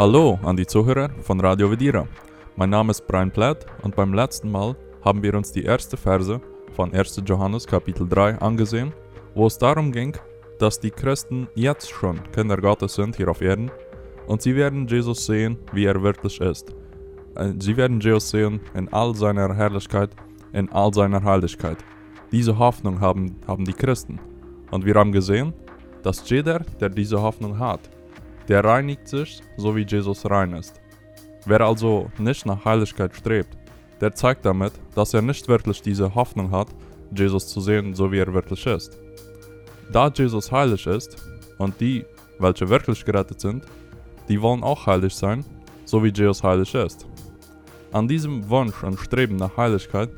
Hallo an die Zuhörer von Radio Vedira. Mein Name ist Brian Platt und beim letzten Mal haben wir uns die erste Verse von 1. Johannes Kapitel 3 angesehen, wo es darum ging, dass die Christen jetzt schon Kinder Gottes sind hier auf Erden und sie werden Jesus sehen, wie er wirklich ist. Äh, sie werden Jesus sehen in all seiner Herrlichkeit, in all seiner Heiligkeit. Diese Hoffnung haben, haben die Christen. Und wir haben gesehen, dass jeder, der diese Hoffnung hat, der reinigt sich, so wie Jesus rein ist. Wer also nicht nach Heiligkeit strebt, der zeigt damit, dass er nicht wirklich diese Hoffnung hat, Jesus zu sehen, so wie er wirklich ist. Da Jesus heilig ist und die, welche wirklich gerettet sind, die wollen auch heilig sein, so wie Jesus heilig ist. An diesem Wunsch und Streben nach Heiligkeit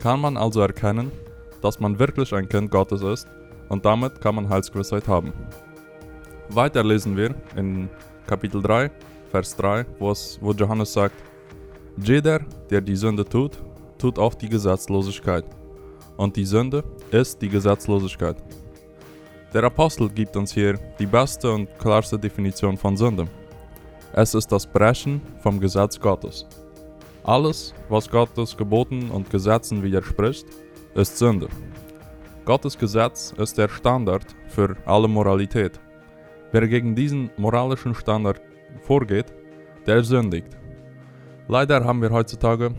kann man also erkennen, dass man wirklich ein Kind Gottes ist und damit kann man Heilsgewissheit haben. Weiter lesen wir in Kapitel 3, Vers 3, wo, es, wo Johannes sagt, Jeder, der die Sünde tut, tut auch die Gesetzlosigkeit. Und die Sünde ist die Gesetzlosigkeit. Der Apostel gibt uns hier die beste und klarste Definition von Sünde. Es ist das Brechen vom Gesetz Gottes. Alles, was Gottes Geboten und Gesetzen widerspricht, ist Sünde. Gottes Gesetz ist der Standard für alle Moralität. Wer gegen diesen moralischen Standard vorgeht, der sündigt. Leider haben wir heutzutage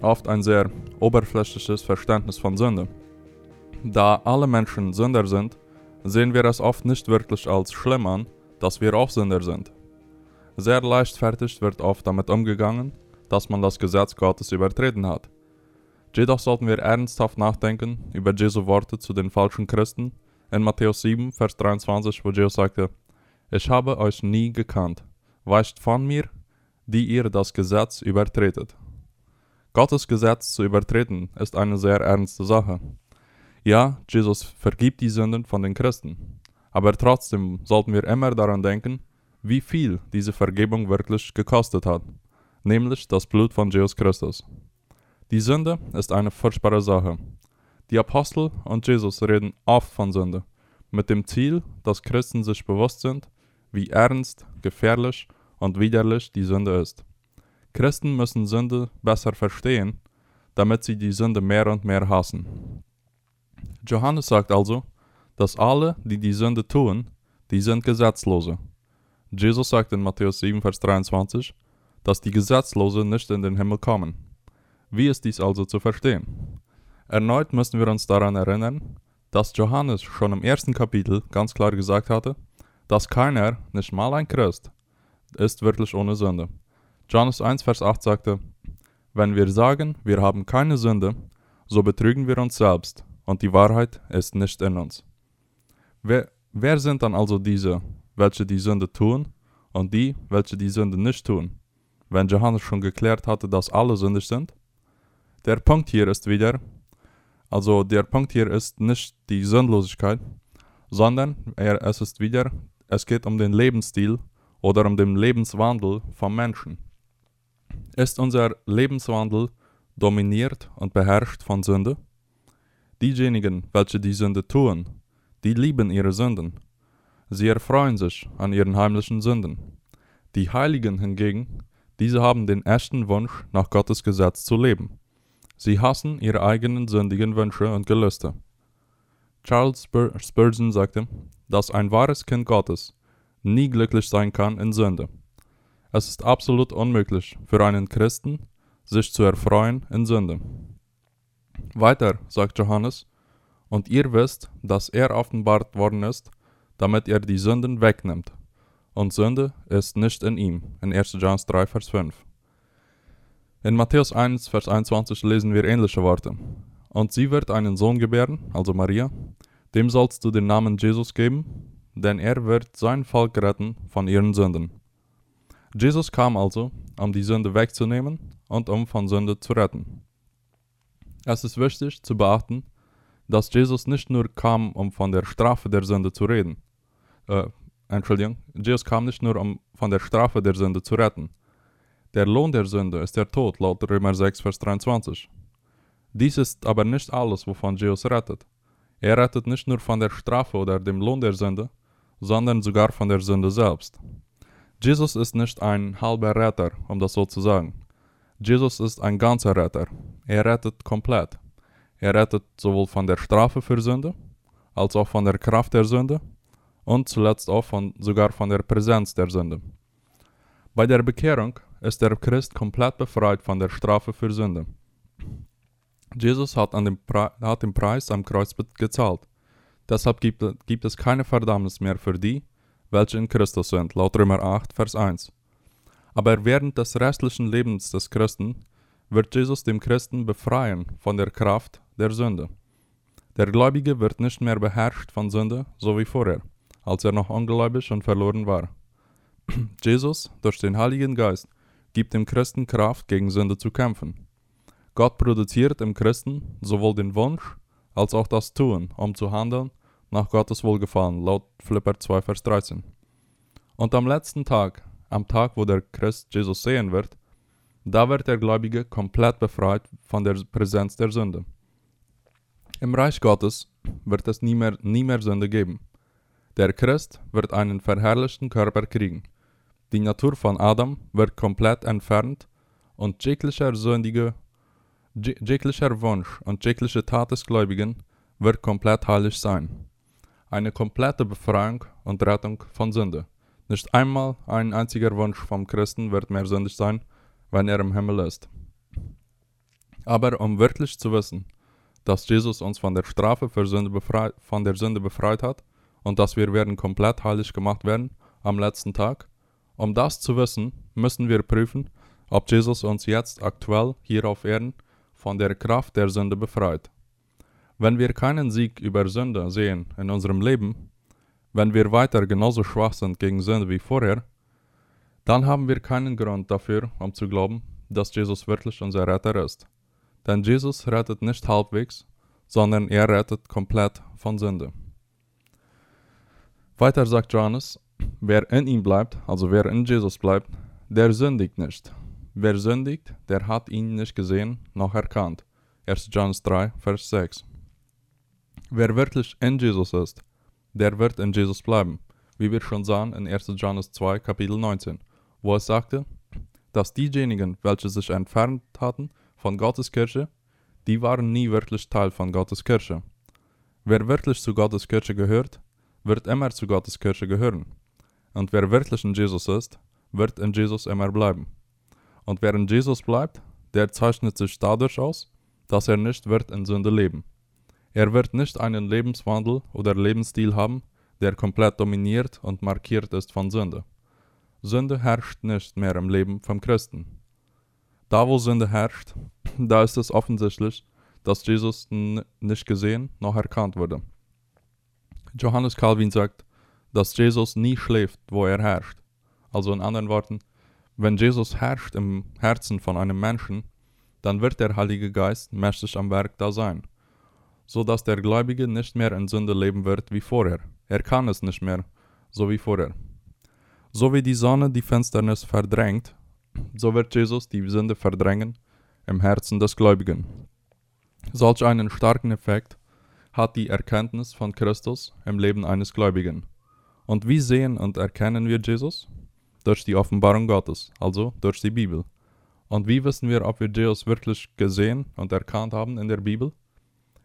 oft ein sehr oberflächliches Verständnis von Sünde. Da alle Menschen Sünder sind, sehen wir es oft nicht wirklich als schlimm an, dass wir auch Sünder sind. Sehr leichtfertig wird oft damit umgegangen, dass man das Gesetz Gottes übertreten hat. Jedoch sollten wir ernsthaft nachdenken über Jesu Worte zu den falschen Christen in Matthäus 7, Vers 23, wo Jesus sagte, ich habe euch nie gekannt. Weicht von mir, die ihr das Gesetz übertretet. Gottes Gesetz zu übertreten ist eine sehr ernste Sache. Ja, Jesus vergibt die Sünden von den Christen. Aber trotzdem sollten wir immer daran denken, wie viel diese Vergebung wirklich gekostet hat, nämlich das Blut von Jesus Christus. Die Sünde ist eine furchtbare Sache. Die Apostel und Jesus reden oft von Sünde, mit dem Ziel, dass Christen sich bewusst sind, wie ernst, gefährlich und widerlich die Sünde ist. Christen müssen Sünde besser verstehen, damit sie die Sünde mehr und mehr hassen. Johannes sagt also, dass alle, die die Sünde tun, die sind Gesetzlose. Jesus sagt in Matthäus 7, Vers 23, dass die Gesetzlose nicht in den Himmel kommen. Wie ist dies also zu verstehen? Erneut müssen wir uns daran erinnern, dass Johannes schon im ersten Kapitel ganz klar gesagt hatte, dass keiner, nicht mal ein Christ, ist wirklich ohne Sünde. Johannes 1, Vers 8 sagte, Wenn wir sagen, wir haben keine Sünde, so betrügen wir uns selbst, und die Wahrheit ist nicht in uns. Wer, wer sind dann also diese, welche die Sünde tun, und die, welche die Sünde nicht tun, wenn Johannes schon geklärt hatte, dass alle sündig sind? Der Punkt hier ist wieder, also der Punkt hier ist nicht die Sündlosigkeit, sondern er, es ist wieder es geht um den Lebensstil oder um den Lebenswandel vom Menschen. Ist unser Lebenswandel dominiert und beherrscht von Sünde? Diejenigen, welche die Sünde tun, die lieben ihre Sünden. Sie erfreuen sich an ihren heimlichen Sünden. Die Heiligen hingegen, diese haben den echten Wunsch, nach Gottes Gesetz zu leben. Sie hassen ihre eigenen sündigen Wünsche und Gelüste. Charles Spurgeon sagte, dass ein wahres Kind Gottes nie glücklich sein kann in Sünde. Es ist absolut unmöglich für einen Christen, sich zu erfreuen in Sünde. Weiter sagt Johannes, und ihr wisst, dass er offenbart worden ist, damit er die Sünden wegnimmt. Und Sünde ist nicht in ihm. In 1. Johannes 3, Vers 5. In Matthäus 1, Vers 21 lesen wir ähnliche Worte. Und sie wird einen Sohn gebären, also Maria, dem sollst du den Namen Jesus geben, denn er wird sein Volk retten von ihren Sünden. Jesus kam also, um die Sünde wegzunehmen und um von Sünde zu retten. Es ist wichtig zu beachten, dass Jesus nicht nur kam, um von der Strafe der Sünde zu reden. Äh, Entschuldigung, Jesus kam nicht nur, um von der Strafe der Sünde zu retten. Der Lohn der Sünde ist der Tod, laut Römer 6, Vers 23. Dies ist aber nicht alles, wovon Jesus rettet. Er rettet nicht nur von der Strafe oder dem Lohn der Sünde, sondern sogar von der Sünde selbst. Jesus ist nicht ein halber Retter, um das so zu sagen. Jesus ist ein ganzer Retter. Er rettet komplett. Er rettet sowohl von der Strafe für Sünde, als auch von der Kraft der Sünde und zuletzt auch von, sogar von der Präsenz der Sünde. Bei der Bekehrung ist der Christ komplett befreit von der Strafe für Sünde. Jesus hat, an dem hat den Preis am Kreuz gezahlt. Deshalb gibt, gibt es keine Verdammnis mehr für die, welche in Christus sind, laut Römer 8, Vers 1. Aber während des restlichen Lebens des Christen wird Jesus dem Christen befreien von der Kraft der Sünde. Der Gläubige wird nicht mehr beherrscht von Sünde, so wie vorher, als er noch ungläubig und verloren war. Jesus, durch den Heiligen Geist, gibt dem Christen Kraft, gegen Sünde zu kämpfen. Gott produziert im Christen sowohl den Wunsch als auch das Tun, um zu handeln nach Gottes Wohlgefallen, laut Philipper 2, Vers 13. Und am letzten Tag, am Tag, wo der Christ Jesus sehen wird, da wird der Gläubige komplett befreit von der Präsenz der Sünde. Im Reich Gottes wird es nie mehr, nie mehr Sünde geben. Der Christ wird einen verherrlichten Körper kriegen. Die Natur von Adam wird komplett entfernt und jeglicher sündige, jeglicher Wunsch und jegliche Tat des Gläubigen wird komplett heilig sein. Eine komplette Befreiung und Rettung von Sünde. Nicht einmal ein einziger Wunsch vom Christen wird mehr sündig sein, wenn er im Himmel ist. Aber um wirklich zu wissen, dass Jesus uns von der Strafe für Sünde befreit, von der Sünde befreit hat und dass wir werden komplett heilig gemacht werden am letzten Tag, um das zu wissen, müssen wir prüfen, ob Jesus uns jetzt aktuell hier auf Erden von der Kraft der Sünde befreit. Wenn wir keinen Sieg über Sünde sehen in unserem Leben, wenn wir weiter genauso schwach sind gegen Sünde wie vorher, dann haben wir keinen Grund dafür, um zu glauben, dass Jesus wirklich unser Retter ist. Denn Jesus rettet nicht halbwegs, sondern er rettet komplett von Sünde. Weiter sagt Johannes, wer in ihm bleibt, also wer in Jesus bleibt, der sündigt nicht. Wer sündigt, der hat ihn nicht gesehen noch erkannt. 1. Johannes 3, Vers 6. Wer wirklich in Jesus ist, der wird in Jesus bleiben, wie wir schon sahen in 1. Johannes 2, Kapitel 19 wo es sagte, dass diejenigen, welche sich entfernt hatten von Gottes Kirche, die waren nie wirklich Teil von Gottes Kirche. Wer wirklich zu Gottes Kirche gehört, wird immer zu Gottes Kirche gehören. Und wer wirklich in Jesus ist, wird in Jesus immer bleiben. Und in Jesus bleibt, der zeichnet sich dadurch aus, dass er nicht wird in Sünde leben. Er wird nicht einen Lebenswandel oder Lebensstil haben, der komplett dominiert und markiert ist von Sünde. Sünde herrscht nicht mehr im Leben vom Christen. Da wo Sünde herrscht, da ist es offensichtlich, dass Jesus nicht gesehen noch erkannt wurde. Johannes Calvin sagt, dass Jesus nie schläft, wo er herrscht. Also in anderen Worten, wenn Jesus herrscht im Herzen von einem Menschen, dann wird der Heilige Geist mächtig am Werk da sein, so dass der Gläubige nicht mehr in Sünde leben wird wie vorher. Er kann es nicht mehr, so wie vorher. So wie die Sonne die Finsternis verdrängt, so wird Jesus die Sünde verdrängen im Herzen des Gläubigen. Solch einen starken Effekt hat die Erkenntnis von Christus im Leben eines Gläubigen. Und wie sehen und erkennen wir Jesus? Durch die Offenbarung Gottes, also durch die Bibel. Und wie wissen wir, ob wir Jesus wirklich gesehen und erkannt haben in der Bibel?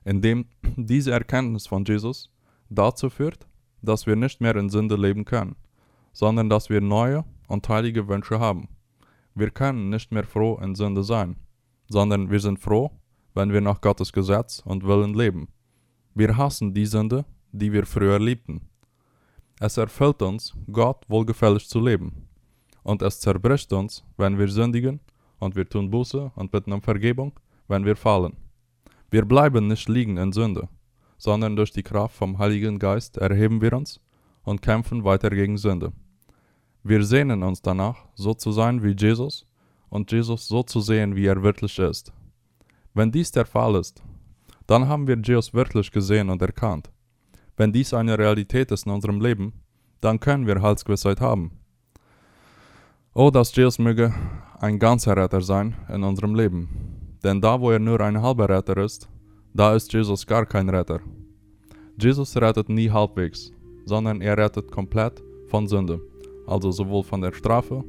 Indem diese Erkenntnis von Jesus dazu führt, dass wir nicht mehr in Sünde leben können sondern dass wir neue und heilige Wünsche haben. Wir können nicht mehr froh in Sünde sein, sondern wir sind froh, wenn wir nach Gottes Gesetz und Willen leben. Wir hassen die Sünde, die wir früher liebten. Es erfüllt uns, Gott wohlgefällig zu leben. Und es zerbricht uns, wenn wir sündigen, und wir tun Buße und bitten um Vergebung, wenn wir fallen. Wir bleiben nicht liegen in Sünde, sondern durch die Kraft vom Heiligen Geist erheben wir uns und kämpfen weiter gegen Sünde. Wir sehnen uns danach, so zu sein wie Jesus und Jesus so zu sehen, wie er wirklich ist. Wenn dies der Fall ist, dann haben wir Jesus wirklich gesehen und erkannt. Wenn dies eine Realität ist in unserem Leben, dann können wir Heilsgewissheit haben. Oh, dass Jesus möge ein ganzer Retter sein in unserem Leben. Denn da, wo er nur ein halber Retter ist, da ist Jesus gar kein Retter. Jesus rettet nie halbwegs, sondern er rettet komplett von Sünde also sowohl von der Strafe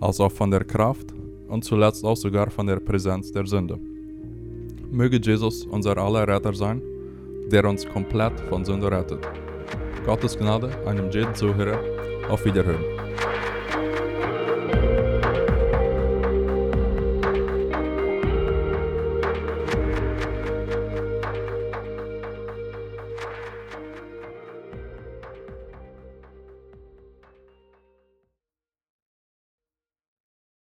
als auch von der Kraft und zuletzt auch sogar von der Präsenz der Sünde. Möge Jesus unser aller Retter sein, der uns komplett von Sünde rettet. Gottes Gnade einem jeden Zuhörer. Auf Wiederhören.